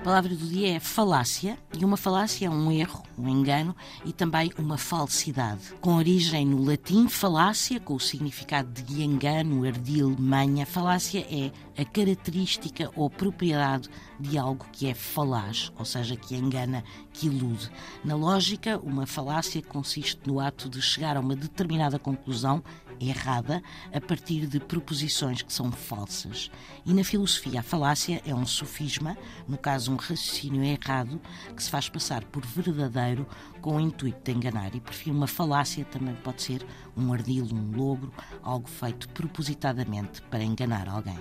palavra do dia é falácia, e uma falácia é um erro, um engano e também uma falsidade. Com origem no latim, falácia, com o significado de engano, ardil, manha, falácia é a característica ou propriedade de algo que é falaz, ou seja, que engana, que ilude. Na lógica, uma falácia consiste no ato de chegar a uma determinada conclusão errada a partir de proposições que são falsas. E na filosofia, a falácia é um sofisma, no caso, um raciocínio errado, que se faz passar por verdadeiro com o intuito de enganar. E por fim, uma falácia também pode ser um ardilo, um logro, algo feito propositadamente para enganar alguém.